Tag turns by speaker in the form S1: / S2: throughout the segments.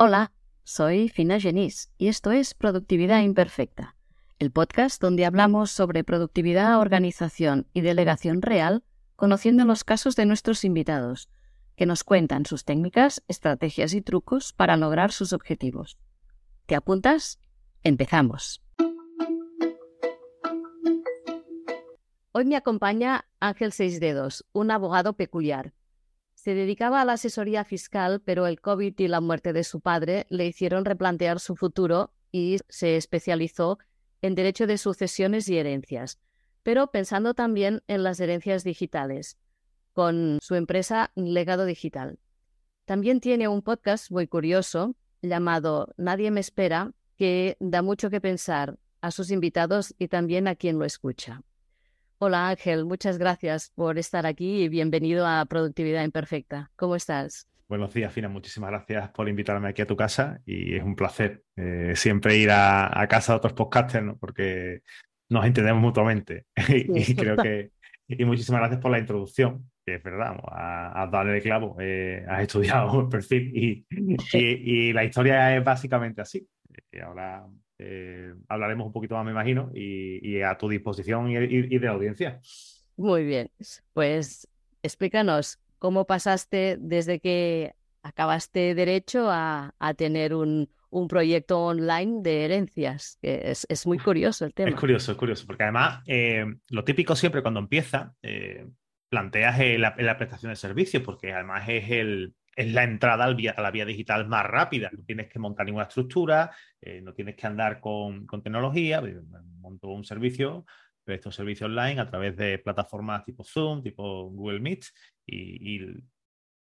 S1: Hola, soy Fina Genís y esto es Productividad Imperfecta, el podcast donde hablamos sobre productividad, organización y delegación real, conociendo los casos de nuestros invitados, que nos cuentan sus técnicas, estrategias y trucos para lograr sus objetivos. ¿Te apuntas? Empezamos. Hoy me acompaña Ángel Seis Dedos, un abogado peculiar se dedicaba a la asesoría fiscal, pero el COVID y la muerte de su padre le hicieron replantear su futuro y se especializó en derecho de sucesiones y herencias, pero pensando también en las herencias digitales, con su empresa Legado Digital. También tiene un podcast muy curioso llamado Nadie me espera, que da mucho que pensar a sus invitados y también a quien lo escucha. Hola Ángel, muchas gracias por estar aquí y bienvenido a Productividad Imperfecta. ¿Cómo estás?
S2: Buenos días, Fina. Muchísimas gracias por invitarme aquí a tu casa y es un placer eh, siempre ir a, casa de otros podcasters porque nos entendemos mutuamente y, creo que y muchísimas gracias por la introducción, que es verdad, a, darle el clavo. Eh, has estudiado el perfil y, y, la historia es básicamente así. Eh, ahora eh, hablaremos un poquito más, me imagino, y, a tu disposición y, de la audiencia.
S1: Muy bien, pues explícanos cómo pasaste desde que acabaste derecho a, tener un, proyecto online de herencias. es, muy curioso el tema.
S2: Es curioso, es curioso, porque además eh, lo típico siempre cuando empieza, eh, planteas la, la, prestación de servicios, porque además es el, es la entrada a la vía digital más rápida. No tienes que montar ninguna estructura, eh, no tienes que andar con, tecnología. Monto un servicio, estos servicios online a través de plataformas tipo Zoom, tipo Google Meet, y,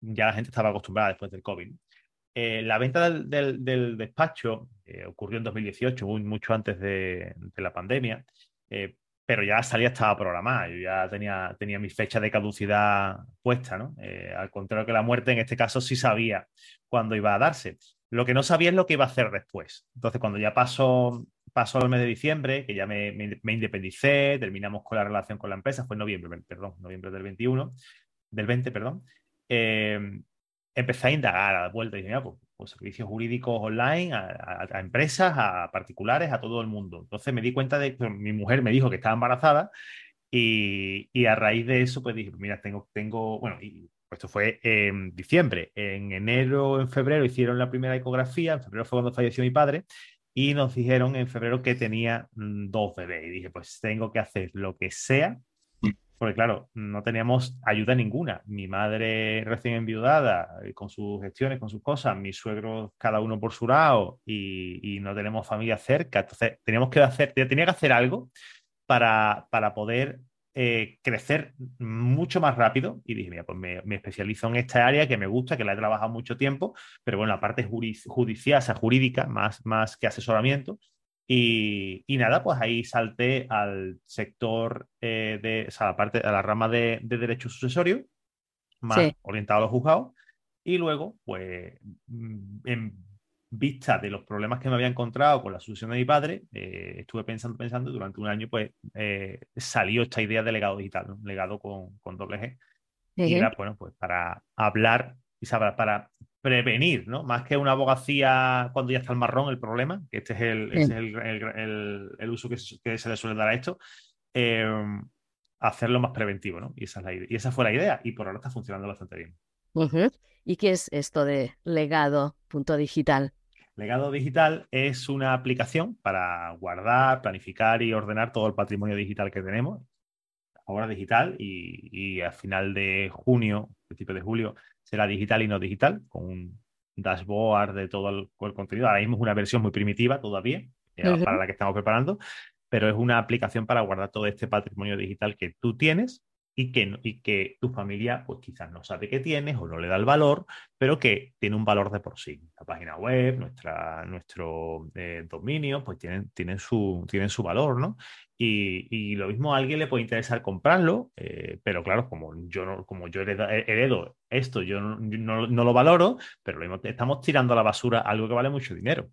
S2: ya la gente estaba acostumbrada después del COVID. Eh, la venta del, despacho eh, ocurrió en 2018, mucho antes de, la pandemia pero ya la salida estaba programada, yo ya tenía, tenía mi fecha de caducidad puesta, ¿no? Eh, al contrario que la muerte, en este caso sí sabía cuándo iba a darse. Lo que no sabía es lo que iba a hacer después. Entonces, cuando ya pasó, pasó el mes de diciembre, que ya me, me, independicé, terminamos con la relación con la empresa, fue noviembre, perdón, noviembre del 21, del 20, perdón, eh, empecé a indagar a la vuelta y dije, pues pues, servicios jurídicos online a, empresas, a particulares, a todo el mundo. Entonces me di cuenta de que mi mujer me dijo que estaba embarazada y, a raíz de eso pues dije, mira, tengo, tengo, bueno, y esto fue en diciembre, en enero, en febrero hicieron la primera ecografía, en febrero fue cuando falleció mi padre y nos dijeron en febrero que tenía mm, dos bebés y dije, pues tengo que hacer lo que sea porque claro, no teníamos ayuda ninguna. Mi madre recién enviudada, eh, con sus gestiones, con sus cosas, mis suegros cada uno por su lado y, no tenemos familia cerca. Entonces, teníamos que hacer, tenía que hacer algo para, para poder eh, crecer mucho más rápido. Y dije, mira, pues me, especializo en esta área que me gusta, que la he trabajado mucho tiempo, pero bueno, la parte judicial, jurídica, más, más que asesoramiento, y, nada, pues ahí salté al sector eh, de, o sea, la parte, a la rama de, derecho sucesorio, más orientado a los juzgados. Y luego, pues, mm, en vista de los problemas que me había encontrado con la sucesión de mi padre, eh, estuve pensando, pensando, y durante un año, pues, eh, salió esta idea de legado digital, legado con, con doble G. Y era, bueno, pues para hablar y para prevenir, ¿no? Más que una abogacía cuando ya está el marrón el problema, que este es el, el, uso que, se le suele dar a esto, em, hacerlo más preventivo, ¿no? Y esa, es la, y esa fue la idea, y por ahora está funcionando bastante bien.
S1: ¿Y qué es esto de legado.digital?
S2: Legado digital es una aplicación para guardar, planificar y ordenar todo el patrimonio digital que tenemos, ahora digital, y, y a final de junio, principio de julio, será digital y no digital, con un dashboard de todo el, contenido. Ahora mismo es una versión muy primitiva todavía, eh, para la que estamos preparando, pero es una aplicación para guardar todo este patrimonio digital que tú tienes y que, y que tu familia pues quizás no sabe que tienes o no le da el valor, pero que tiene un valor de por sí. La página web, nuestra, nuestro eh, dominio, pues tienen, tienen, su, tienen su valor, ¿no? Y, lo mismo a alguien le puede interesar comprarlo, eh, pero claro, como yo, no, como yo heredo, esto, yo no, lo valoro, pero lo estamos tirando a la basura algo que vale mucho dinero.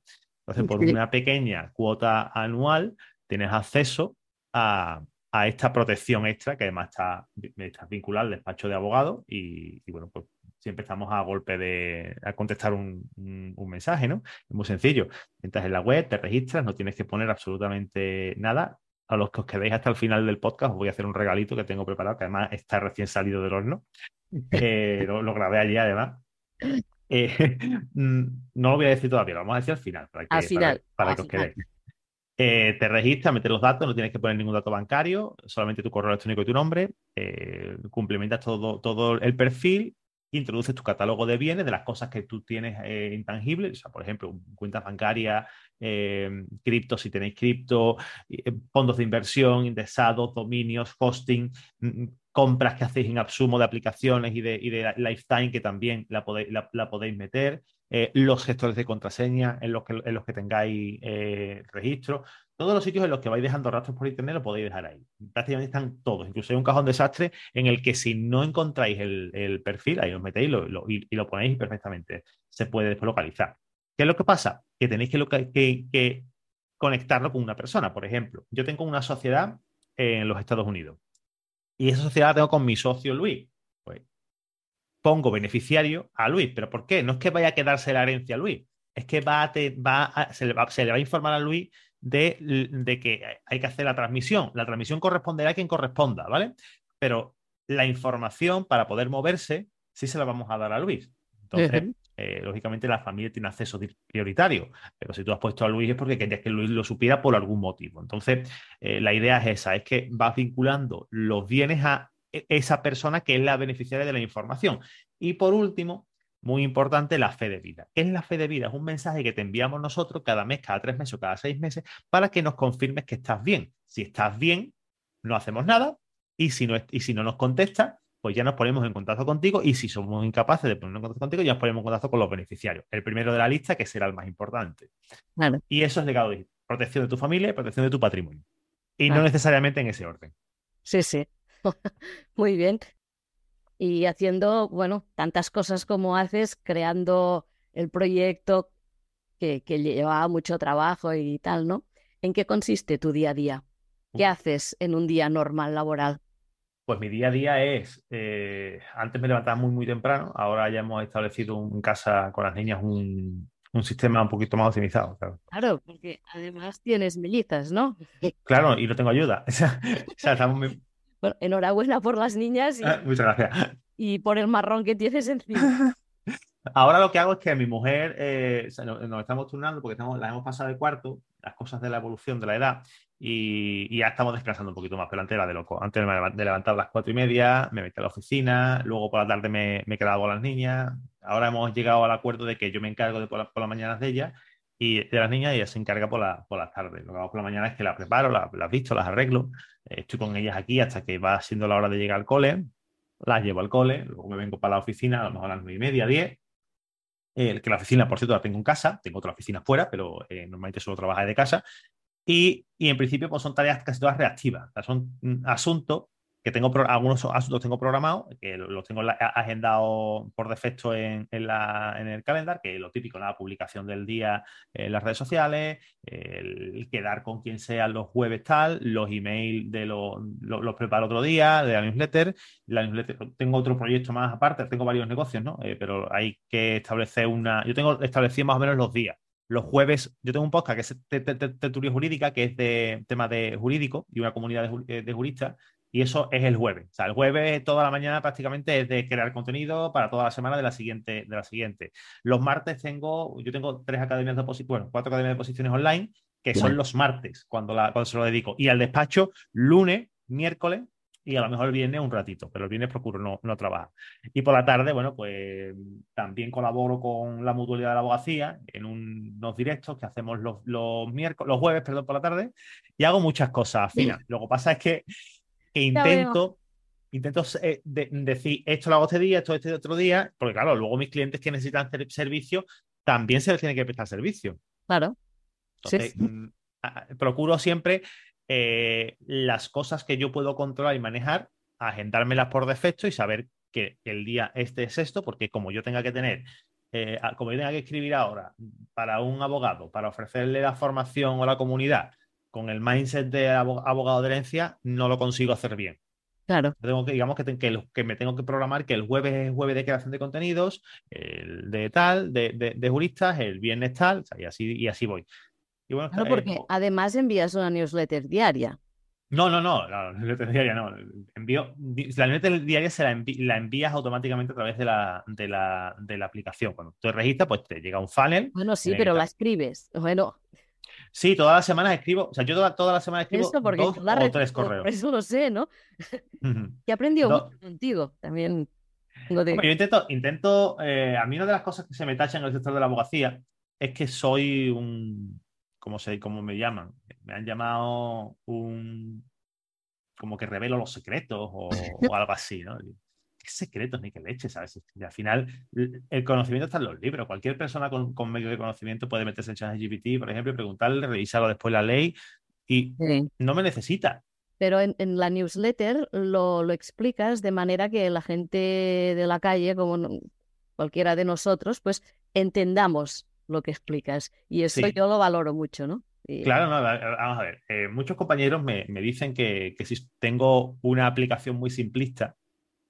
S2: Entonces, por una pequeña cuota anual, tienes acceso a, a esta protección extra que además está, está vinculada al despacho de abogado y, bueno, pues siempre estamos a golpe de a contestar un, mensaje, ¿no? Es muy sencillo. Entras en la web, te registras, no tienes que poner absolutamente nada. A los que os quedéis hasta el final del podcast, os voy a hacer un regalito que tengo preparado, que además está recién salido del horno. Eh, lo, grabé allí, además. Eh, mm, no lo voy a decir todavía, lo vamos a decir al final, para que,
S1: final,
S2: para, que os quedéis. Eh, te registras, metes los datos, no tienes que poner ningún dato bancario, solamente tu correo electrónico y tu nombre. Eh, complementas todo, todo el perfil, introduces tu catálogo de bienes, de las cosas que tú tienes eh, intangibles, o sea, por ejemplo, cuentas bancarias, cripto si tenéis cripto, fondos de inversión, indexados, dominios, hosting, mm, compras que hacéis en Absumo de aplicaciones y de, y de Lifetime que también la podéis, la podéis meter. Eh, los gestores de contraseña en los que, en los que tengáis eh, registro. Todos los sitios en los que vais dejando rastros por internet lo podéis dejar ahí. Prácticamente están todos. Incluso hay un cajón desastre en el que si no encontráis el, perfil, ahí os metéis y, lo ponéis perfectamente se puede después localizar. ¿Qué es lo que pasa? Que tenéis que, que conectarlo con una persona. Por ejemplo, yo tengo una sociedad en los Estados Unidos y esa sociedad la tengo con mi socio Luis pongo beneficiario a Luis. ¿Pero por qué? No es que vaya a quedarse la herencia a Luis, es que va va se, le va, a informar a Luis de, que hay que hacer la transmisión. La transmisión corresponderá a quien corresponda, ¿vale? Pero la información para poder moverse sí se la vamos a dar a Luis. Entonces, eh, lógicamente la familia tiene acceso prioritario, pero si tú has puesto a Luis es porque querías que Luis lo supiera por algún motivo. Entonces, eh, la idea es esa, es que vas vinculando los bienes a esa persona que es la beneficiaria de la información. Y por último, muy importante, la fe de vida. ¿Qué es la fe de vida? Es un mensaje que te enviamos nosotros cada mes, cada tres meses o cada seis meses para que nos confirmes que estás bien. Si estás bien, no hacemos nada y si no, y si no nos contestas, pues ya nos ponemos en contacto contigo y si somos incapaces de ponernos en contacto contigo, ya nos ponemos en contacto con los beneficiarios. El primero de la lista, que será el más importante. Y eso es legado de protección de tu familia y protección de tu patrimonio. Y no necesariamente en ese orden.
S1: Sí, sí. Muy bien. Y haciendo, bueno, tantas cosas como haces, creando el proyecto que, que lleva mucho trabajo y tal, ¿no? ¿En qué consiste tu día a día? ¿Qué haces en un día normal laboral?
S2: Pues mi día a día es, eh, antes me levantaba muy, muy temprano, ahora ya hemos establecido en casa con las niñas un, un sistema un poquito más optimizado.
S1: Claro. claro, porque además tienes mellizas, ¿no?
S2: Claro, y no tengo ayuda. o sea, estamos,
S1: enhorabuena por las niñas y,
S2: ah, muchas gracias.
S1: y por el marrón que tienes encima.
S2: Ahora lo que hago es que mi mujer eh, nos, estamos turnando porque estamos, la hemos pasado de cuarto, las cosas de la evolución de la edad, y, ya estamos descansando un poquito más, pero antes era de loco. Antes de levantar a las cuatro y media, me metí a la oficina, luego por la tarde me, me quedaba con las niñas. Ahora hemos llegado al acuerdo de que yo me encargo de por, las mañanas de ellas y de las niñas ella se encarga por, la, por las tardes. Lo que hago por la mañana es que las preparo, las, las visto, las arreglo, eh, estoy con ellas aquí hasta que va siendo la hora de llegar al cole, las llevo al cole, luego me vengo para la oficina, a lo mejor a las nueve y media, diez. que la oficina, por cierto, la tengo en casa, tengo otra oficina fuera, pero eh, normalmente solo trabajo de casa. Y, y, en principio pues son tareas casi todas reactivas, son mm, asuntos que tengo algunos asuntos tengo programados, que los tengo agendados por defecto en, el calendar, que es lo típico, la publicación del día en las redes sociales, el quedar con quien sea los jueves tal, los emails de los, los, preparo otro día, de la newsletter. La newsletter. Tengo otro proyecto más aparte, tengo varios negocios, ¿no? Eh, pero hay que establecer una... Yo tengo establecido más o menos los días los jueves, yo tengo un podcast que es Tertulia Jurídica, que es de tema de jurídico y una comunidad de, de, juristas, y eso es el jueves. O sea, el jueves toda la mañana prácticamente es de crear contenido para toda la semana de la siguiente. De la siguiente. Los martes tengo, yo tengo tres academias de posiciones, bueno, cuatro academias de posiciones online, que son los martes cuando, la, cuando se lo dedico. Y al despacho, lunes, miércoles y a lo mejor el viernes un ratito, pero el viernes procuro no, no trabajar. Y por la tarde, bueno, pues también colaboro con la mutualidad de la abogacía en unos directos que hacemos los, los miércoles, los jueves, perdón, por la tarde, y hago muchas cosas afinas. Lo que pasa es que que intento, intento eh, decir, esto lo hago este día, esto este otro día, porque claro, luego mis clientes que necesitan servicio, también se les tiene que prestar servicio.
S1: Claro.
S2: Entonces, mm, procuro siempre eh, las cosas que yo puedo controlar y manejar, agendármelas por defecto y saber que el día este es esto, porque como yo tenga que tener eh, como yo tenga que escribir ahora para un abogado, para ofrecerle la formación o la comunidad con el mindset de abogado de herencia no lo consigo hacer bien.
S1: Claro.
S2: Tengo que, digamos que, que, me tengo que programar que el jueves es jueves de creación de contenidos, el de tal, de, juristas, el viernes tal, y así, y así voy.
S1: Y bueno, claro, porque además envías una newsletter diaria.
S2: No, no, no, la newsletter diaria no. Envío, la newsletter diaria se la, la, envías automáticamente a través de la, de la, de la aplicación. Cuando tú te registras, pues te llega un funnel.
S1: Bueno, sí, pero la escribes. Bueno.
S2: Sí, todas las semanas escribo, o sea, yo todas las semanas escribo dos o tres correos. Por
S1: eso lo sé, ¿no? he aprendido mucho contigo también.
S2: yo intento, intento eh, a mí una de las cosas que se me tachan en el sector de la abogacía es que soy un, ¿cómo, sé, cómo me llaman? Me han llamado un, como que revelo los secretos o, algo así, ¿no? ¿Qué secretos ni qué leche, sabes? Y al final, el conocimiento está en los libros. Cualquier persona con, con medio de conocimiento puede meterse en ChatGPT, por ejemplo, y preguntarle, revisarlo después la ley y no me necesita.
S1: Pero en, la newsletter lo, lo, explicas de manera que la gente de la calle, como cualquiera de nosotros, pues entendamos lo que explicas. Y eso yo lo valoro mucho, ¿no?
S2: Claro, no, vamos a ver. Eh, muchos compañeros me, dicen que, si tengo una aplicación muy simplista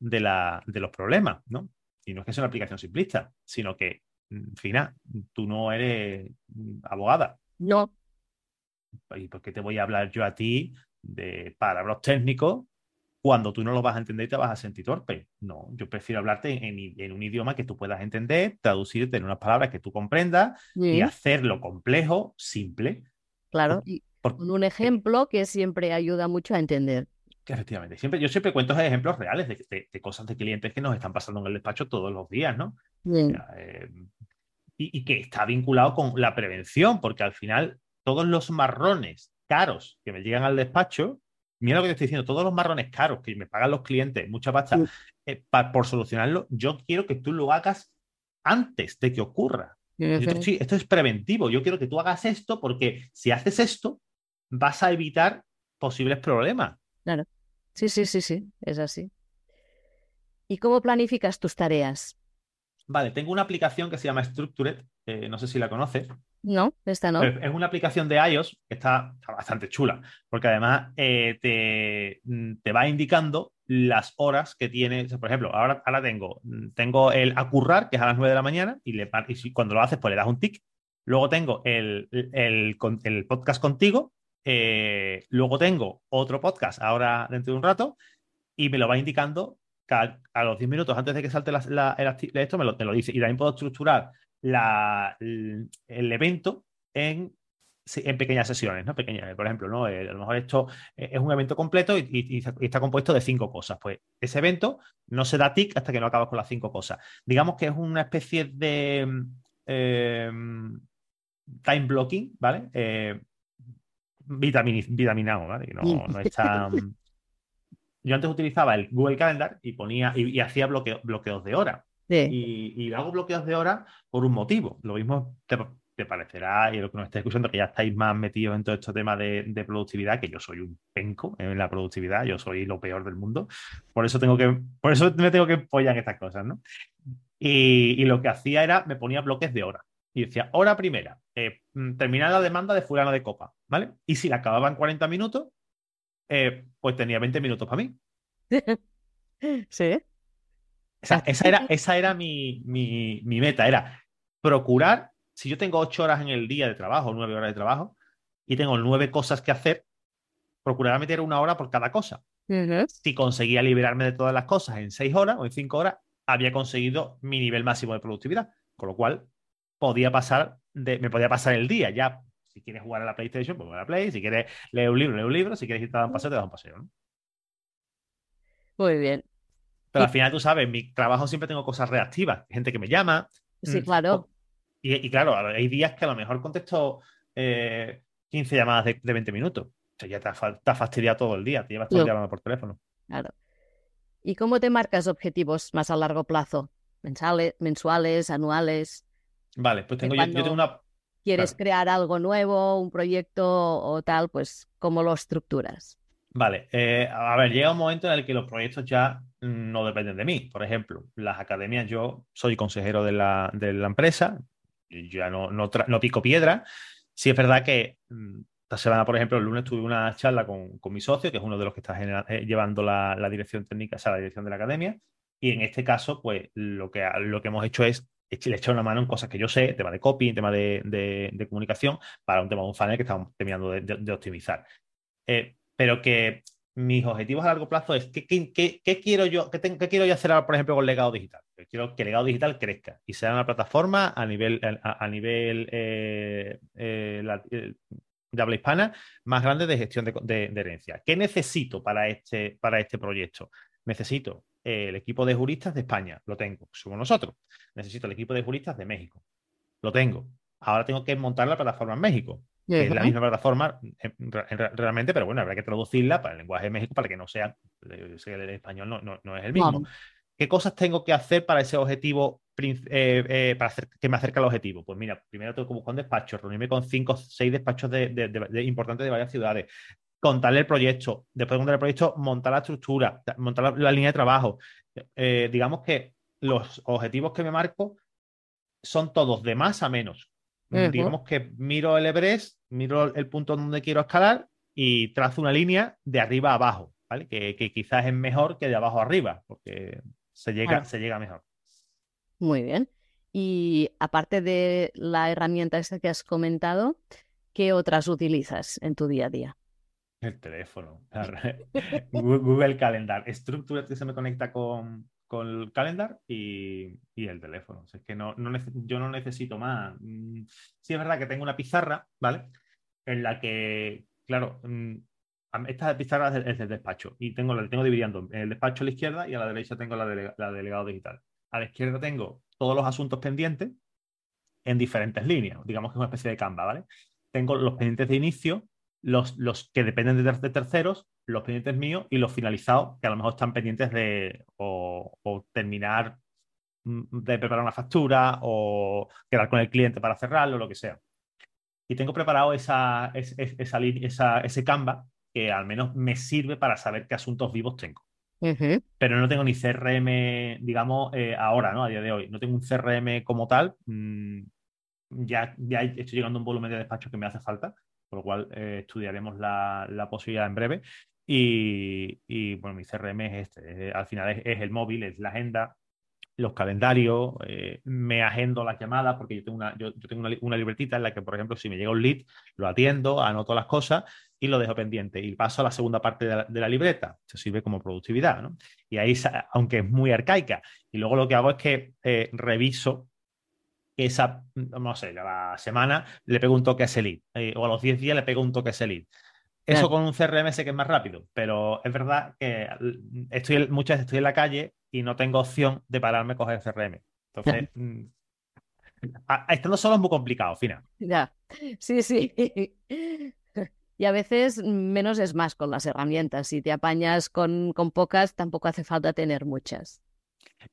S2: de, la, de los problemas, ¿no? Y no es que sea una aplicación simplista, sino que, mm, Fina, tú no eres mm, abogada.
S1: No.
S2: ¿Y por qué te voy a hablar yo a ti de palabras técnicos cuando tú no lo vas a entender y te vas a sentir torpe. No, yo prefiero hablarte en, un idioma que tú puedas entender, traducirte en unas palabras que tú comprendas y hacerlo complejo, simple.
S1: Claro, y con un ejemplo que siempre ayuda mucho a entender.
S2: Efectivamente, siempre, yo siempre cuento ejemplos reales de, cosas de clientes que nos están pasando en el despacho todos los días, ¿no? Eh, y, y que está vinculado con la prevención, porque al final todos los marrones caros que me llegan al despacho mira lo que te estoy diciendo, todos los marrones caros que me pagan los clientes, mucha pasta, eh, por solucionarlo, yo quiero que tú lo hagas antes de que ocurra. sí, esto es preventivo. Yo quiero que tú hagas esto porque si haces esto, vas a evitar posibles problemas.
S1: Claro. Sí, sí, sí, sí, es así. ¿Y cómo planificas tus tareas?
S2: Vale, tengo una aplicación que se llama Structured, eh, no sé si la conoces.
S1: No, esta no.
S2: Es una aplicación de iOS que está, bastante chula, porque además eh, mm, te, va indicando las horas que tiene. Por ejemplo, ahora, ahora tengo, mm, tengo el acurrar, que es a las 9 de la mañana, y, le, y cuando lo haces, pues le das un tic. Luego tengo el, el, podcast contigo. Eh, luego tengo otro podcast ahora dentro de un rato y me lo va indicando a los 10 minutos antes de que salte la, esto, me lo, lo dice. Y también puedo estructurar el, evento en, en, pequeñas sesiones, ¿no? Pequeñas, por ejemplo, ¿no? Eh, a lo mejor esto es un evento completo y, está compuesto de cinco cosas. Pues ese evento no se da tic hasta que no acabas con las cinco cosas. Digamos que es una especie de em, time blocking, ¿vale? Eh, vitaminado, ¿vale? No, no está. Yo antes utilizaba el Google Calendar y ponía y, hacía bloqueos de hora. Y, hago bloqueos de horas por un motivo. Lo mismo te, parecerá, y lo que nos estáis escuchando, que ya estáis más metidos en todo este tema de, productividad, que yo soy un penco en la productividad, yo soy lo peor del mundo. Por eso tengo que, por eso me tengo que apoyar en estas cosas, ¿no? Y, lo que hacía era, me ponía bloques de hora. Y decía, hora primera, eh, mm, terminar la demanda de fulano de copa, ¿vale? Y si la acababa en 40 minutos, eh, pues tenía 20 minutos para mí.
S1: Sí
S2: esa era, esa era mi, meta, era procurar, si yo tengo ocho horas en el día de trabajo, nueve horas de trabajo, y tengo nueve cosas que hacer, procurar meter una hora por cada cosa. Si conseguía liberarme de todas las cosas en seis horas o en cinco horas, había conseguido mi nivel máximo de productividad. Con lo cual, podía pasar de, me podía pasar el día. Ya, si quieres jugar a la PlayStation, pues a la Play. Si quieres leer un libro, leer un libro. Si quieres irte a dar un paseo, te das un paseo.
S1: Muy bien.
S2: Pero al final, tú sabes, mi trabajo siempre tengo cosas reactivas, gente que me llama.
S1: Sí, mm, claro.
S2: Y, claro, hay días que a lo mejor contesto 15 eh, llamadas de, 20 minutos. O sea, ya te has, fastidiado todo el día, te llevas todo el día hablando por teléfono.
S1: Claro. ¿Y cómo te marcas objetivos más a largo plazo? ¿Mensuales, mensuales anuales?
S2: Vale, pues tengo, yo, tengo una...
S1: ¿Quieres crear algo nuevo, un proyecto o tal? Pues, ¿cómo lo estructuras?
S2: Vale, eh, a ver, llega un momento en el que los proyectos ya no dependen de mí. Por ejemplo, las academias, yo soy consejero de la, de la empresa, ya no, no, pico piedra. Sí es verdad que mm, esta semana, por ejemplo, el lunes tuve una charla con, mi socio, que es uno de los que está eh, llevando la, dirección técnica, o sea, la dirección de la academia. Y en este caso, pues lo que, lo que hemos hecho es le echar una mano en cosas que yo sé, tema de copy, tema de, comunicación, para un tema de un funnel que estamos terminando de, optimizar. Eh, pero que mis objetivos a largo plazo es ¿qué, quiero yo qué, quiero yo hacer ahora, por ejemplo, con Legado Digital? Quiero que Legado Digital crezca y sea una plataforma a nivel, a, nivel eh, eh, de habla hispana más grande de gestión de, herencia. ¿Qué necesito para este, para este proyecto? Necesito eh, el equipo de juristas de España, lo tengo, somos nosotros. Necesito el equipo de juristas de México, lo tengo. Ahora tengo que montar la plataforma en México es la misma plataforma eh, realmente, pero bueno, habrá que traducirla para el lenguaje de México para que no sea, eh, el español no, no, es el mismo. ¿Qué cosas tengo que hacer para ese objetivo, eh, para hacer, que me acerque al objetivo? Pues mira, primero tengo que buscar un despacho, reunirme con cinco o seis despachos de, importantes de varias ciudades, contarle el proyecto, después de contar el proyecto, montar la estructura, montar la, línea de trabajo. digamos que los objetivos que me marco son todos de más a menos. Digamos que miro el Everest, miro el punto donde quiero escalar y trazo una línea de arriba a abajo, ¿vale? Que, quizás es mejor que de abajo a arriba, porque se llega, se llega mejor.
S1: Muy bien. Y aparte de la herramienta esta que has comentado, ¿qué otras utilizas en tu día a día?
S2: El teléfono, Google Calendar, estructura que se me conecta con, con el calendar y, el teléfono. es que no, yo no necesito más. Mm, sí es verdad que tengo una pizarra, ¿vale? En la que, claro, mm, esta pizarra es del, despacho y tengo, la tengo dividiendo en el despacho a la izquierda y a la derecha tengo la, de, la delegado digital. A la izquierda tengo todos los asuntos pendientes en diferentes líneas, digamos que es una especie de Canva, ¿vale? Tengo los pendientes de inicio, los, los que dependen de, terceros, los pendientes míos y los finalizados, que a lo mejor están pendientes de o, terminar mm, de preparar una factura o quedar con el cliente para cerrarlo, lo que sea. Y tengo preparado esa, esa, ese Canva que al menos me sirve para saber qué asuntos vivos tengo. Pero no tengo ni CRM, digamos, eh, ahora, ¿no? A día de hoy. No tengo un CRM como tal. Mm, ya, ya estoy llegando a un volumen de despacho que me hace falta lo cual eh, estudiaremos la, posibilidad en breve. Y, bueno, mi CRM es este, al final es, el móvil, es la agenda, los calendarios, eh, me agendo las llamadas, porque yo tengo, una, yo, tengo una, libretita en la que, por ejemplo, si me llega un lead, lo atiendo, anoto las cosas y lo dejo pendiente. Y paso a la segunda parte de la, libreta. Se sirve como productividad, ¿no? Y ahí, aunque es muy arcaica, y luego lo que hago es que eh, reviso esa, no sé, a la semana le pego un toque a ese lead, eh, o a los 10 días le pego un toque a ese lead. Eso con un CRM sé que es más rápido, pero es verdad que estoy, muchas veces estoy en la calle y no tengo opción de pararme a coger CRM. Entonces, mm, estando solo es muy complicado, Fina.
S1: Ya, sí, sí. Y a veces menos es más con las herramientas. Si te apañas con, con pocas, tampoco hace falta tener muchas.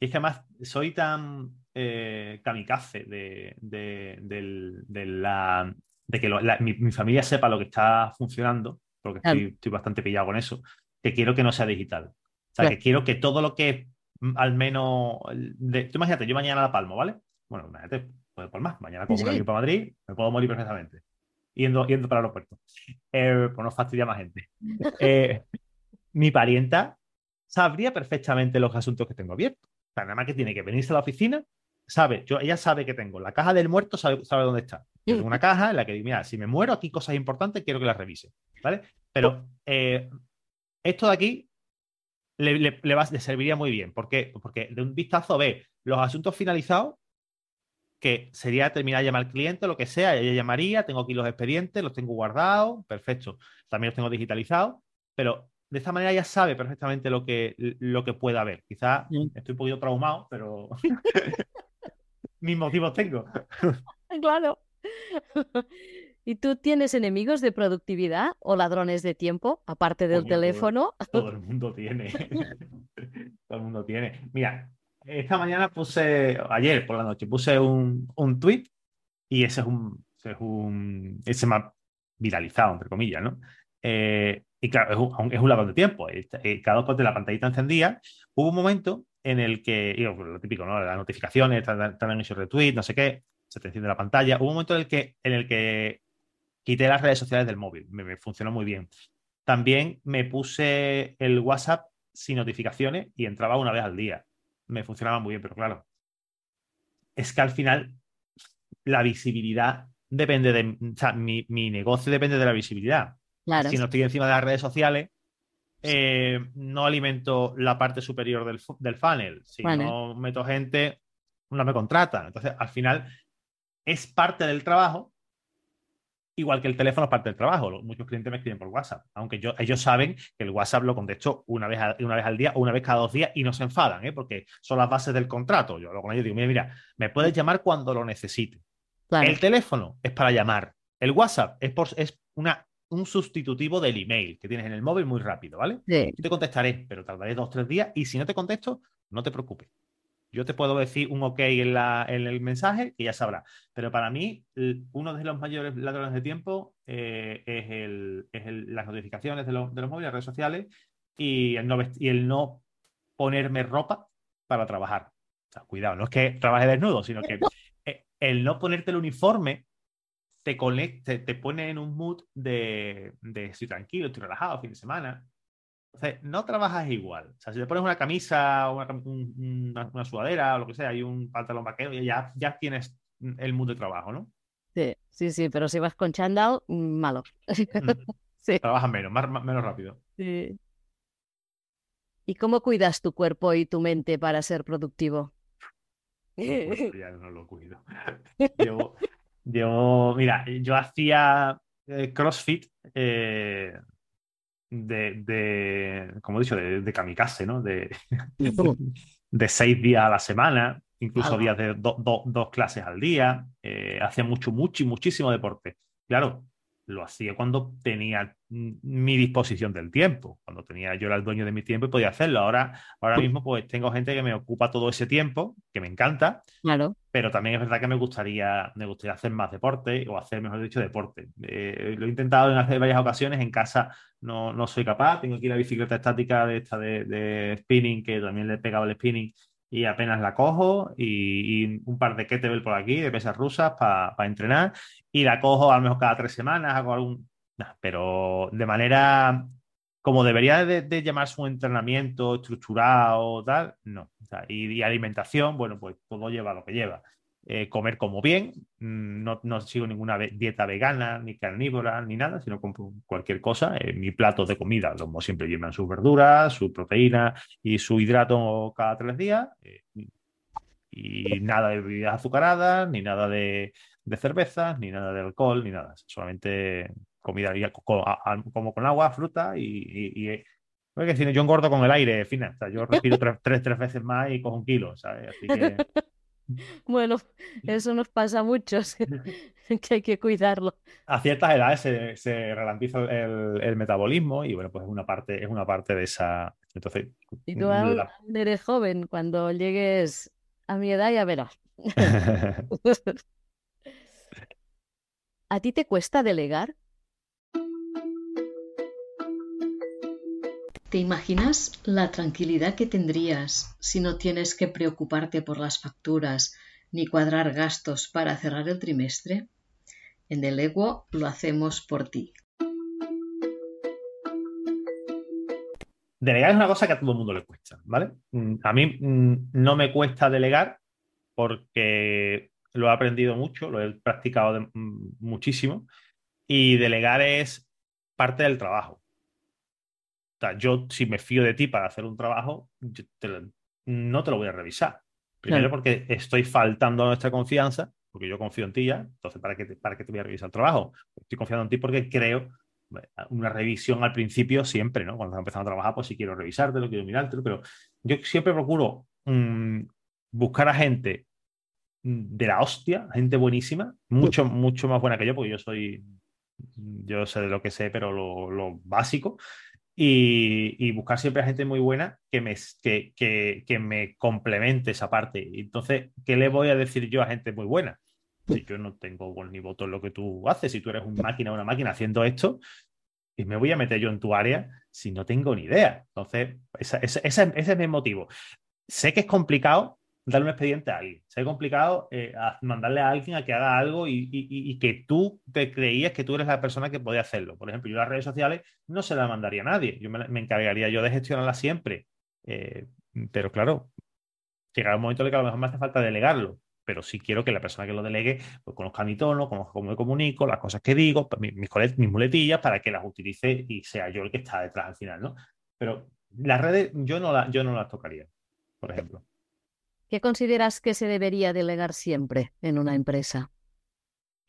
S2: Y es que además soy tan eh, kamikaze de, de, la, de que mi, familia sepa lo que está funcionando, porque estoy, bastante pillado con eso, que quiero que no sea digital. O sea, que quiero que todo lo que mm, al menos... De, tú imagínate, yo mañana la palmo, ¿vale? Bueno, imagínate, puedo por más. Mañana cojo un para Madrid, me puedo morir perfectamente. Yendo, yendo para el aeropuerto. Eh, pues no fastidia más gente. Eh, mi parienta sabría perfectamente los asuntos que tengo abiertos. O sea, nada más que tiene que venirse a la oficina, sabe, yo, ella sabe que tengo la caja del muerto, sabe, sabe dónde está. tengo una caja en la que, mira, si me muero, aquí cosas importantes, quiero que las revise. ¿Vale? Pero eh, esto de aquí le, le, serviría muy bien. ¿Por Porque de un vistazo ve los asuntos finalizados, que sería terminar de llamar al cliente, lo que sea, ella llamaría, tengo aquí los expedientes, los tengo guardados, perfecto. También los tengo digitalizados, pero de esta manera ya sabe perfectamente lo que, lo que puede haber. Quizás estoy un poquito traumado, pero mis motivos tengo.
S1: claro. ¿Y tú tienes enemigos de productividad o ladrones de tiempo, aparte del teléfono?
S2: Todo, el mundo tiene. todo el mundo tiene. Mira, esta mañana puse, ayer por la noche, puse un, un tweet y ese es un, ese es un, ese me ha viralizado, entre comillas, ¿no? Eh, y claro, es un, ladrón de tiempo. Eh, cada dos de la pantallita encendía. Hubo un momento en el que, lo típico, ¿no? Las notificaciones, están en ese retweet, no sé qué, se te enciende la pantalla. Hubo un momento en el que, en el que quité las redes sociales del móvil, me, funcionó muy bien. También me puse el WhatsApp sin notificaciones y entraba una vez al día. Me funcionaba muy bien, pero claro, es que al final la visibilidad depende de, o sea, mi, negocio depende de la visibilidad. Si no estoy encima de las redes sociales, eh, no alimento la parte superior del, funnel. Si no meto gente, no me contrata. Entonces, al final, es parte del trabajo, igual que el teléfono es parte del trabajo. Muchos clientes me escriben por WhatsApp, aunque yo, ellos saben que el WhatsApp lo contesto una vez, una vez al día o una vez cada dos días y no se enfadan, ¿eh? porque son las bases del contrato. Yo lo con ellos digo, mira, mira, me puedes llamar cuando lo necesite. El teléfono es para llamar. El WhatsApp es, por, es una un sustitutivo del email que tienes en el móvil muy rápido, ¿vale?
S1: Sí.
S2: Yo te contestaré, pero tardaré dos o tres días y si no te contesto, no te preocupes. Yo te puedo decir un ok en, la, en el mensaje que ya sabrá. Pero para mí, uno de los mayores ladrones de tiempo eh, es, el, es las notificaciones de, los, de los móviles, las redes sociales y el, no y el no ponerme ropa para trabajar. O sea, cuidado, no es que trabaje desnudo, sino que eh, el no ponerte el uniforme te, conecte, te pone en un mood de, de estoy tranquilo, estoy relajado, fin de semana. Entonces, no trabajas igual. O sea, si te pones una camisa, una, una, sudadera o lo que sea, y un pantalón vaquero, ya, ya tienes el mood de trabajo, ¿no?
S1: Sí, sí, sí, pero si vas con chandal, malo.
S2: sí. Trabajas menos, más, menos rápido.
S1: Sí. ¿Y cómo cuidas tu cuerpo y tu mente para ser productivo?
S2: Pues ya no lo cuido. Yo, yo, mira, yo hacía eh, CrossFit eh, de, de, como he dicho, de, de kamikaze, ¿no? De, de seis días a la semana, incluso días de dos clases al día. Eh, hacía mucho, mucho y muchísimo deporte. Claro, lo hacía cuando tenía mi disposición del tiempo, cuando tenía yo era el dueño de mi tiempo y podía hacerlo. Ahora, ahora mismo pues tengo gente que me ocupa todo ese tiempo, que me encanta,
S1: claro.
S2: pero también es verdad que me gustaría, me gustaría hacer más deporte o hacer, mejor dicho, deporte. Eh, lo he intentado en hacer varias ocasiones, en casa no, no soy capaz, tengo aquí la bicicleta estática de esta de, de spinning, que también le he pegado el spinning y apenas la cojo y, un par de kettlebell por aquí, de pesas rusas para entrenar y la cojo a lo mejor cada tres semanas, hago algún... pero de manera como debería de, llamarse un entrenamiento estructurado, tal, no. y, alimentación, bueno, pues todo lleva lo que lleva. Eh, comer como bien, mm, no, no, sigo ninguna dieta vegana, ni carnívora, ni nada, sino compro cualquier cosa. Eh, mi plato de comida, como siempre, llevan sus verduras, su proteína y su hidrato cada tres días. Eh, y nada de bebidas azucaradas, ni nada de, de cervezas, ni nada de alcohol, ni nada. Solamente comida como con agua, fruta y, y, porque si no, yo engordo con el aire, fina. yo respiro tres, tres, tres, veces más y cojo un kilo, ¿sabes? Así que...
S1: Bueno, eso nos pasa a muchos, que hay que cuidarlo.
S2: A ciertas edades se, se relantiza el, el, metabolismo y bueno, pues es una parte, es una parte de esa. Entonces,
S1: y tú eres joven, cuando llegues a mi edad ya verás. ¿A ti te cuesta delegar? ¿Te imaginas la tranquilidad que tendrías si no tienes que preocuparte por las facturas ni cuadrar gastos para cerrar el trimestre? En Delego lo hacemos por ti.
S2: Delegar es una cosa que a todo el mundo le cuesta, ¿vale? Mm, a mí mm, no me cuesta delegar porque lo he aprendido mucho, lo he practicado mm, muchísimo y delegar es parte del trabajo yo si me fío de ti para hacer un trabajo, no te lo voy a revisar. Primero porque estoy faltando a nuestra confianza, porque yo confío en ti ya, entonces ¿para qué te, para qué te voy a revisar el trabajo? Estoy confiando en ti porque creo una revisión al principio siempre, ¿no? Cuando estás empezando a trabajar, pues si quiero revisártelo, quiero mirártelo, pero yo siempre procuro mm, buscar a gente de la hostia, gente buenísima, mucho, mucho más buena que yo, porque yo soy, yo sé de lo que sé, pero lo, lo básico, y, buscar siempre a gente muy buena que me, que, que, me complemente esa parte. Entonces, ¿qué le voy a decir yo a gente muy buena? Si yo no tengo ni voto en lo que tú haces, si tú eres una máquina, una máquina haciendo esto, y me voy a meter yo en tu área si no tengo ni idea. Entonces, ese, ese, ese es mi motivo. Sé que es complicado darle un expediente a alguien. Se ha complicado eh, mandarle a alguien a que haga algo y, que tú te creías que tú eres la persona que podía hacerlo. Por ejemplo, yo las redes sociales no se las mandaría a nadie. Yo me, encargaría yo de gestionarlas siempre. Eh, pero claro, llegará un momento en el que a lo mejor me hace falta delegarlo. Pero sí quiero que la persona que lo delegue pues, conozca mi tono, conozca cómo me comunico, las cosas que digo, pues, mis, mis muletillas para que las utilice y sea yo el que está detrás al final, ¿no? Pero las redes yo no, yo no las tocaría, por ejemplo.
S1: ¿Qué consideras que se debería delegar siempre en una empresa?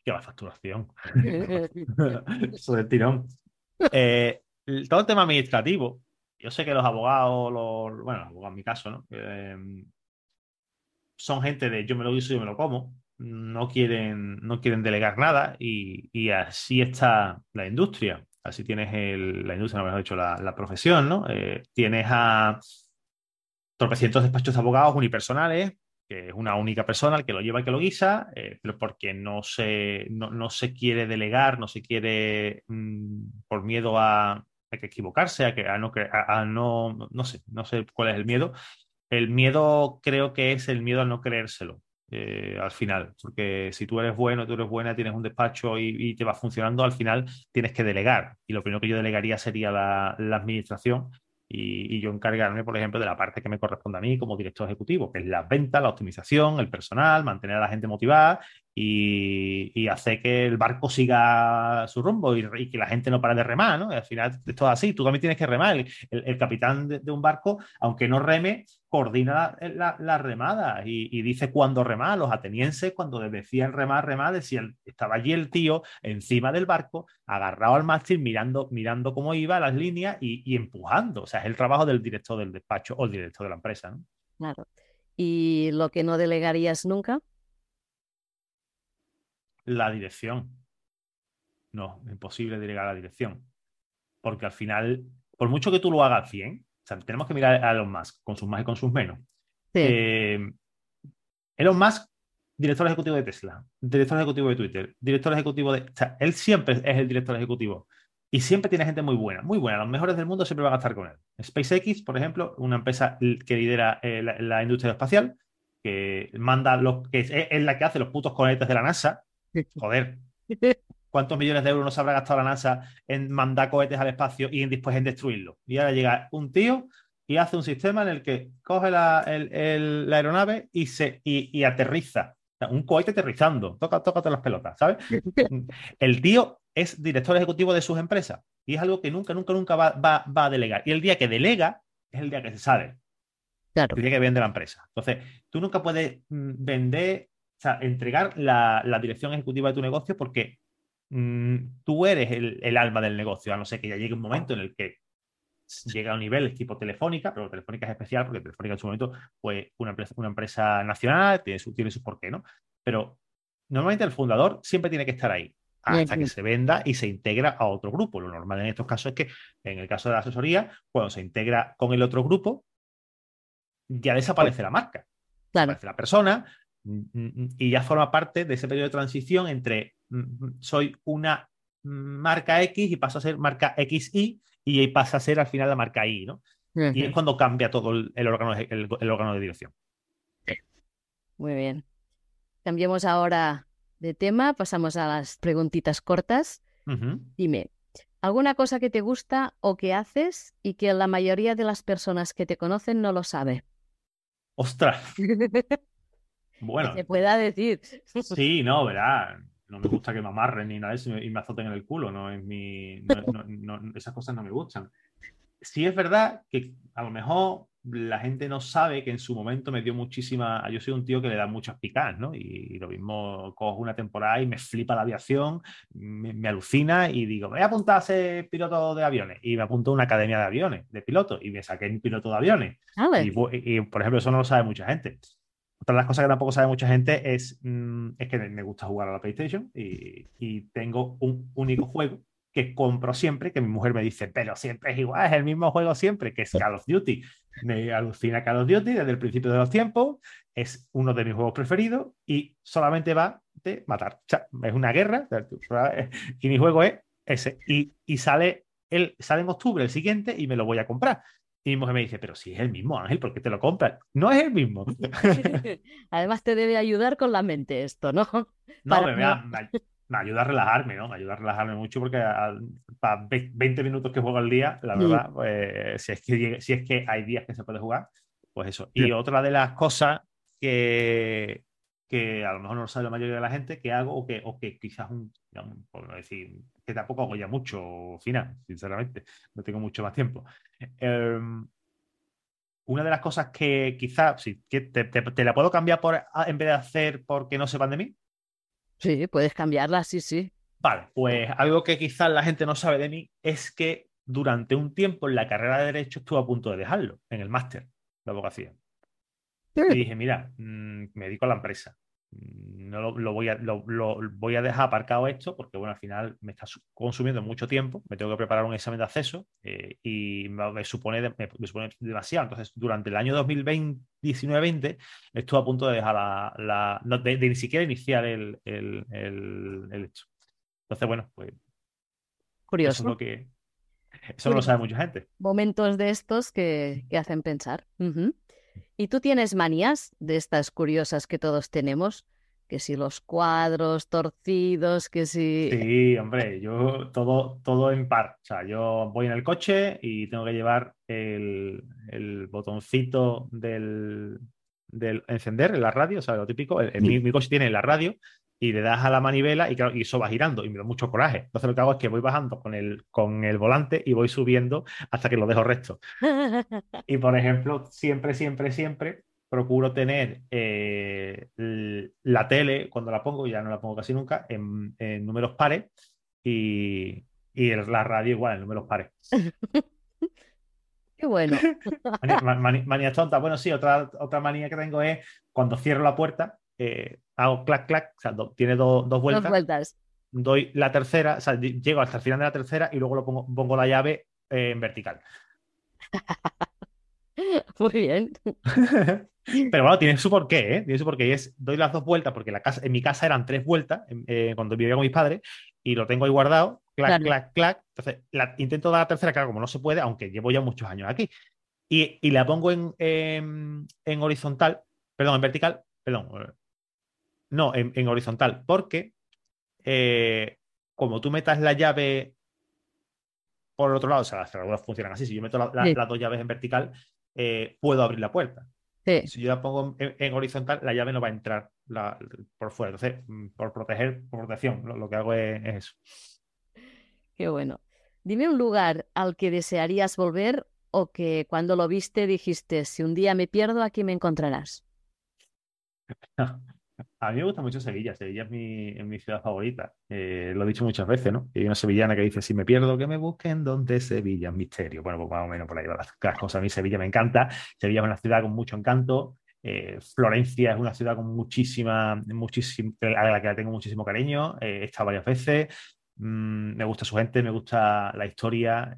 S2: Que la facturación. Eso del tirón. Eh, todo el tema administrativo. Yo sé que los abogados, los, bueno, abogados en mi caso, ¿no? Em, son gente de yo me lo guiso, yo me lo como. No quieren, no quieren delegar nada y, así está la industria. Así tienes la industria, no mejor dicho, la, la profesión, ¿no? Eh, tienes a tropecientos despachos de abogados unipersonales, que es una única persona el que lo lleva y que lo guisa, eh, pero porque no se, no, se quiere delegar, no se quiere, mm, por miedo a, que equivocarse, a, que, a, no, a, no, no sé, no sé cuál es el miedo. El miedo creo que es el miedo a no creérselo. Eh, al final, porque si tú eres bueno, tú eres buena, tienes un despacho y, te va funcionando, al final tienes que delegar. Y lo primero que yo delegaría sería la, la administración y, yo encargarme, por ejemplo, de la parte que me corresponde a mí como director ejecutivo, que es la venta, la optimización, el personal, mantener a la gente motivada y, hacer que el barco siga su rumbo y, que la gente no pare de remar, ¿no? al final es todo así, tú también tienes que remar. El, capitán de, un barco, aunque no reme, coordina la, remada y, dice cuándo remar. Los atenienses, cuando decían remar, remar, decían, estaba allí el tío encima del barco, agarrado al mástil, mirando, mirando cómo iba las líneas y, empujando. O sea, es el trabajo del director del despacho o el director de la empresa, ¿no?
S1: Claro. ¿Y lo que no delegarías nunca?
S2: La dirección. No, imposible delegar la dirección. Porque al final, por mucho que tú lo hagas bien, tenemos que mirar a Elon Musk, con sus más y con sus menos. Eh, Elon Musk, director ejecutivo de Tesla, director ejecutivo de Twitter, director ejecutivo de... O sea, él siempre es el director ejecutivo. Y siempre tiene gente muy buena, muy buena. Los mejores del mundo siempre van a estar con él. SpaceX, por ejemplo, una empresa que lidera eh, la, industria espacial, que manda los que es, la que hace los putos cohetes de la NASA, Joder. ¿Cuántos millones de euros nos habrá gastado la NASA en mandar cohetes al espacio y en, después en destruirlo? Y ahora llega un tío y hace un sistema en el que coge la, aeronave y, se, y, aterriza. un cohete aterrizando. Toca, tócate las pelotas, ¿sabes? el tío es director ejecutivo de sus empresas y es algo que nunca, nunca, nunca va, va, va a delegar. Y el día que delega es el día que se sale.
S1: Claro.
S2: El día que vende la empresa. Entonces, tú nunca puedes mm, vender sea, entregar la, dirección ejecutiva de tu negocio porque mm, tú eres el, alma del negocio, a no ser que ya llegue un momento en el que llega a un nivel tipo Telefónica, pero Telefónica es especial porque Telefónica en su momento fue una empresa, una empresa nacional, tiene su, tiene su porqué, ¿no? Pero normalmente el fundador siempre tiene que estar ahí hasta que se venda y se integra a otro grupo. Lo normal en estos casos es que, en el caso de la asesoría, cuando se integra con el otro grupo, ya desaparece la marca.
S1: Claro.
S2: Desaparece la persona, y ya forma parte de ese periodo de transición entre soy una marca X y paso a ser marca XY y pasa a ser al final la marca Y, ¿no? Y es cuando cambia todo el, órgano, el, órgano de dirección.
S1: Muy bien. Cambiemos ahora de tema, pasamos a las preguntitas cortas. Dime, ¿alguna cosa que te gusta o que haces y que la mayoría de las personas que te conocen no lo sabe?
S2: ¡Ostras! Bueno.
S1: se pueda decir.
S2: Sí, no, verá. No me gusta que me amarren ni nada de eso y me azoten en el culo. No es mi. esas cosas no me gustan. Sí es verdad que a lo mejor la gente no sabe que en su momento me dio muchísima. Yo soy un tío que le da muchas picas, ¿no? Y, lo mismo cojo una temporada y me flipa la aviación, me, alucina y digo, voy a apuntar a ser piloto de aviones. Y me apunto a una academia de aviones, de piloto, y me saqué un piloto de aviones. y, por ejemplo, eso no lo sabe mucha gente. Otra de las cosas que tampoco sabe mucha gente es, mm, es que me gusta jugar a la PlayStation y, tengo un único juego que compro siempre, que mi mujer me dice, pero siempre es igual, es el mismo juego siempre, que es Call of Duty. Me alucina Call of Duty desde el principio de los tiempos, es uno de mis juegos preferidos y solamente va de matar. O sea, es una guerra y mi juego es ese. Y, y sale, el, sale en octubre el siguiente y me lo voy a comprar. Y mi mujer me dice, pero si es el mismo, Ángel, ¿por qué te lo compras? No es el mismo.
S1: Además te debe ayudar con la mente esto, ¿no?
S2: No, me, me, ayuda a relajarme, ¿no? Me ayuda a relajarme mucho porque para 20 minutos que juego al día, la verdad, pues, si, es que, si es que hay días que se puede jugar, pues eso. Y otra de las cosas que, que a lo mejor no lo sabe la mayoría de la gente, que hago o que, o que quizás un, por decir, que tampoco hago ya mucho final, sinceramente, no tengo mucho más tiempo. Em, una de las cosas que quizás, sí, que te, la puedo cambiar por, en vez de hacer porque no sepan de mí.
S1: Sí, puedes cambiarla, sí, sí.
S2: Vale, pues algo que quizás la gente no sabe de mí es que durante un tiempo en la carrera de Derecho estuve a punto de dejarlo, en el máster de abogacía. Y dije, mira, mm, me dedico a la empresa. Mm, no lo, voy a, lo, voy a dejar aparcado esto porque, bueno, al final me está consumiendo mucho tiempo. Me tengo que preparar un examen de acceso eh, y me, supone me, supone demasiado. Entonces, durante el año 2019-20 estuve a punto de dejar la. de, ni siquiera iniciar el, el, el, hecho. Entonces, bueno, pues.
S1: Curioso.
S2: Eso es lo que. Eso no lo sabe mucha gente.
S1: Momentos de estos que, que hacen pensar. ¿Y tú tienes manías de estas curiosas que todos tenemos? Que si los cuadros torcidos, que si...
S2: Sí, hombre, yo todo, todo en par. O sea, yo voy en el coche y tengo que llevar el, botoncito del, del encender en la radio, o sea, lo típico. mi, coche tiene la radio y le das a la manivela y, y eso va girando y me da mucho coraje. Entonces lo que hago es que voy bajando con el, con el volante y voy subiendo hasta que lo dejo recto. y por ejemplo, siempre, siempre, siempre procuro tener eh, la tele, cuando la pongo, ya no la pongo casi nunca, en, números pares y, la radio igual en números pares.
S1: Qué bueno.
S2: manía, tonta. Bueno, sí, otra, otra manía que tengo es cuando cierro la puerta, eh, hago clac, clac, o sea, tiene dos vueltas.
S1: Dos vueltas.
S2: Doy la tercera, o sea, llego hasta el final de la tercera y luego lo pongo, pongo la llave eh, en vertical.
S1: Muy bien.
S2: Pero bueno, tiene su porqué, ¿eh? Tiene su porqué. Y es, doy las dos vueltas, porque la casa, en mi casa eran tres vueltas eh, cuando vivía con mis padres, y lo tengo ahí guardado, clac, clac, clac. Entonces, intento dar la tercera, claro, como no se puede, aunque llevo ya muchos años aquí. Y, y la pongo en, en, horizontal, perdón, en vertical, perdón, no, en, horizontal, porque eh, como tú metas la llave por el otro lado, o sea, las cerraduras funcionan así. Si yo meto las dos llaves en vertical, eh, puedo abrir la puerta. Si yo la pongo en, horizontal, la llave no va a entrar por fuera. Entonces, mm, por proteger, por protección, lo, que hago es, eso.
S1: Qué bueno. Dime un lugar al que desearías volver o que cuando lo viste dijiste, si un día me pierdo, aquí me encontrarás.
S2: A mí me gusta mucho Sevilla. Sevilla es mi, ciudad favorita. Eh, lo he dicho muchas veces, ¿no? hay una sevillana que dice: Si me pierdo, que me busquen donde Sevilla es misterio. Bueno, pues más o menos por ahí van las, cosas. A mí Sevilla me encanta. Sevilla es una ciudad con mucho encanto. Eh, Florencia es una ciudad con muchísima, muchísima, a la que tengo muchísimo cariño. Eh, he estado varias veces. Mm, me gusta su gente, me gusta la historia.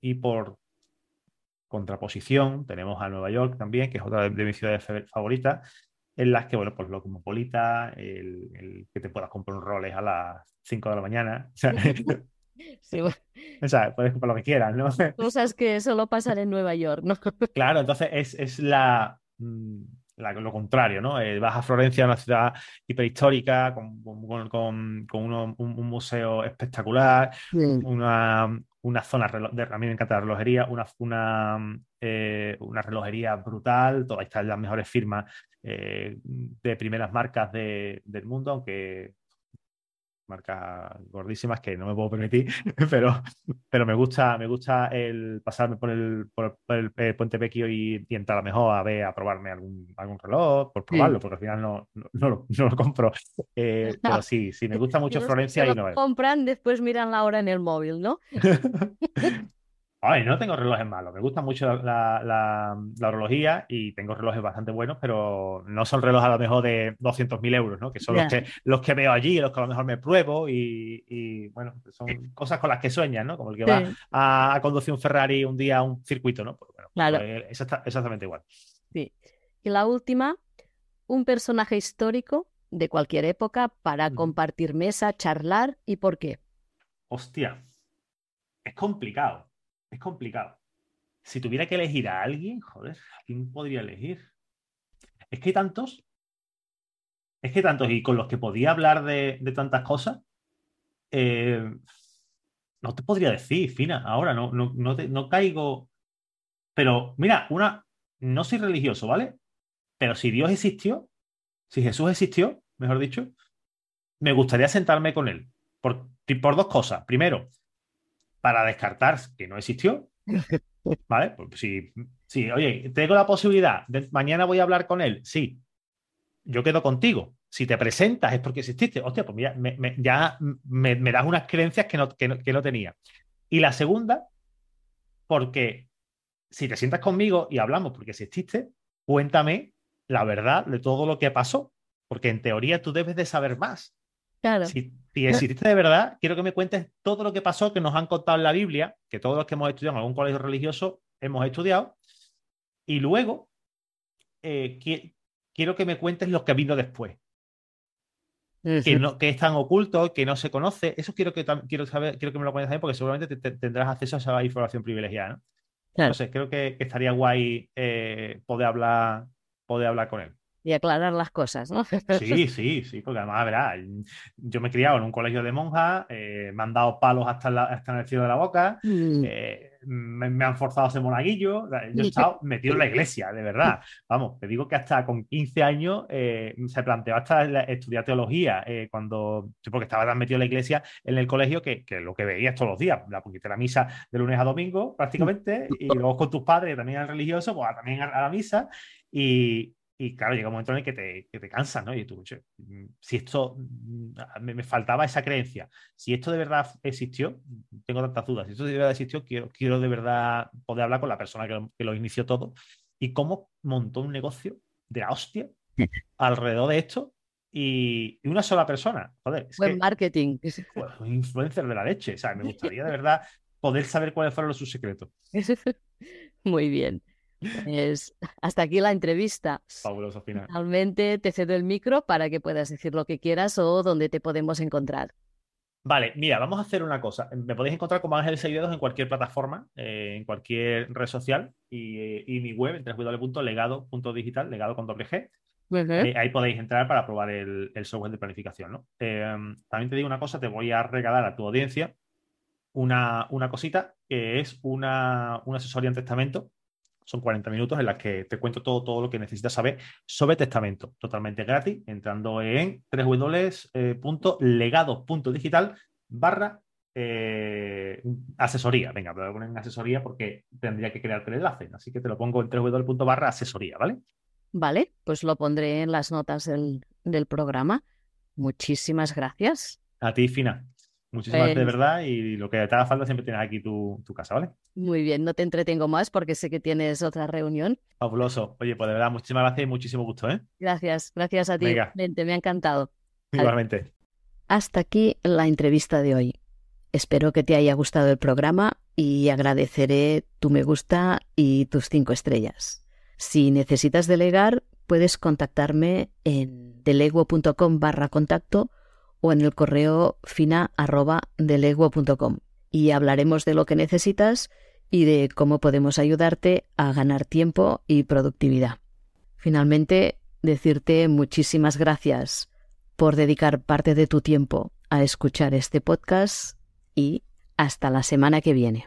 S2: y por contraposición, tenemos a Nueva York también, que es otra de mis ciudades favoritas en las que, bueno, pues lo cosmopolita, el, el que te puedas comprar un Rolex a las 5 de la mañana. O sea, puedes comprar lo que quieras, ¿no?
S1: Cosas que solo pasan en Nueva York, ¿no?
S2: Claro, entonces es, es la, mm, lo contrario, ¿no? Eh, vas a Florencia, una ciudad hiperhistórica, con, con, con, con un, un, museo espectacular, una, una zona de, a mí me encanta la relojería, una, una, eh, una relojería brutal, todas están las mejores firmas eh, de primeras marcas de, del mundo, aunque marcas gordísimas que no me puedo permitir, pero, pero me gusta, me gusta el pasarme por el, por, el, Puente Vecchio y, entrar a lo mejor a ver, a probarme algún, algún reloj, por probarlo, porque al final no, no, lo, no lo, compro. Eh, pero sí, sí, me gusta mucho Florencia y no
S1: compran, después miran la hora en el móvil, ¿no?
S2: Ay, no tengo relojes malos. Me gusta mucho la, la, la, y tengo relojes bastante buenos, pero no son relojes a lo mejor de 200.000 euros, ¿no? Que son los, que, los que veo allí, los que a lo mejor me pruebo y, bueno, son cosas con las que sueñas, ¿no? Como el que va a, conducir un Ferrari un día a un circuito, ¿no? Pues, bueno, claro. Pues, exactamente igual.
S1: Sí. Y la última, un personaje histórico de cualquier época para compartir mesa, charlar y por qué.
S2: Hostia, es complicado es complicado. si tuviera que elegir a alguien, joder, ¿a quién podría elegir? Es que hay tantos. Es que tantos, y con los que podía hablar de, tantas cosas, eh, no te podría decir, Fina, ahora no, no, no, caigo. Pero mira, una, no soy religioso, ¿vale? Pero si Dios existió, si Jesús existió, mejor dicho, me gustaría sentarme con él. Por dos cosas. Primero, para descartar que no existió. ¿Vale? Pues si, si, oye, tengo la posibilidad, de, mañana voy a hablar con él, sí, yo quedo contigo. Si te presentas es porque exististe. Hostia, pues mira, ya me, das unas creencias que no, que, no, tenía. Y la segunda, porque si te sientas conmigo y hablamos porque exististe, cuéntame la verdad de todo lo que pasó, porque en teoría tú debes de saber más.
S1: Claro.
S2: Si, si, exististe de verdad, quiero que me cuentes todo lo que pasó que nos han contado en la Biblia, que todos los que hemos estudiado en algún colegio religioso hemos estudiado, y luego eh, quiero que me cuentes lo que vino después. que, no, que es tan oculto, que no se conoce. Eso quiero que, quiero saber, quiero que me lo cuentes también, porque seguramente tendrás acceso a esa información privilegiada. ¿no? Entonces, creo que, estaría guay eh, poder, hablar, poder hablar con él
S1: y aclarar las cosas, ¿no?
S2: Sí, sí, sí, porque además, verás, yo me he criado en un colegio de monjas, eh, me han dado palos hasta, hasta en el cielo de la boca, mm. eh, me, han forzado a ser monaguillo, yo he estado metido en la iglesia, de verdad. Vamos, te digo que hasta con 15 años eh, se planteó hasta estudiar teología, cuando, porque estaba tan metido en la iglesia en el colegio que, que lo que veías todos los días, la poquita la misa de lunes a domingo prácticamente, y luego con tus padres también eran religiosos, pues también a la misa, y, y claro, llega un momento en el que te, que te cansas, ¿no? Y tú, mm, si esto, mm, me, faltaba esa creencia, si esto de verdad existió, tengo tantas dudas, si esto de verdad existió, quiero, quiero de verdad poder hablar con la persona que lo, inició todo y cómo montó un negocio de la hostia alrededor de esto y, una sola persona. Joder,
S1: Buen marketing.
S2: un influencer de la leche. O sea, me gustaría de verdad poder saber cuáles fueron sus secretos.
S1: Muy bien. Pues hasta aquí la entrevista.
S2: Fabuloso, final.
S1: Finalmente te cedo el micro para que puedas decir lo que quieras o dónde te podemos encontrar.
S2: Vale, mira, vamos a hacer una cosa. Me podéis encontrar como Ángel Seguidos en cualquier plataforma, eh, en cualquier red social y, mi web, www.legado.digital, legado con doble G. Eh, ahí podéis entrar para probar el, software de planificación. ¿no? Em, también te digo una cosa, te voy a regalar a tu audiencia una, una cosita que es una, una asesoría en testamento son 40 minutos en las que te cuento todo, todo lo que necesitas saber sobre testamento, totalmente gratis, entrando en www.legado.digital barra eh, asesoría. Venga, voy a poner en asesoría porque tendría que crearte el enlace, así que te lo pongo en www.barra asesoría, ¿vale?
S1: Vale, pues lo pondré en las notas del, del programa. Muchísimas gracias.
S2: A ti, Fina. Muchísimas gracias de verdad y lo que te haga falta siempre tienes aquí tu, casa, ¿vale?
S1: Muy bien, no te entretengo más porque sé que tienes otra reunión.
S2: Fabuloso. Oye, pues de verdad, muchísimas gracias y muchísimo gusto, ¿eh?
S1: Gracias, gracias a ti. me ha encantado.
S2: Igualmente.
S1: Hasta aquí la entrevista de hoy. Espero que te haya gustado el programa y agradeceré tu me gusta y tus cinco estrellas. Si necesitas delegar, puedes contactarme en deleguo.com barra contacto o en el correo fina.deleguo.com y hablaremos de lo que necesitas y de cómo podemos ayudarte a ganar tiempo y productividad. Finalmente, decirte muchísimas gracias por dedicar parte de tu tiempo a escuchar este podcast y hasta la semana que viene.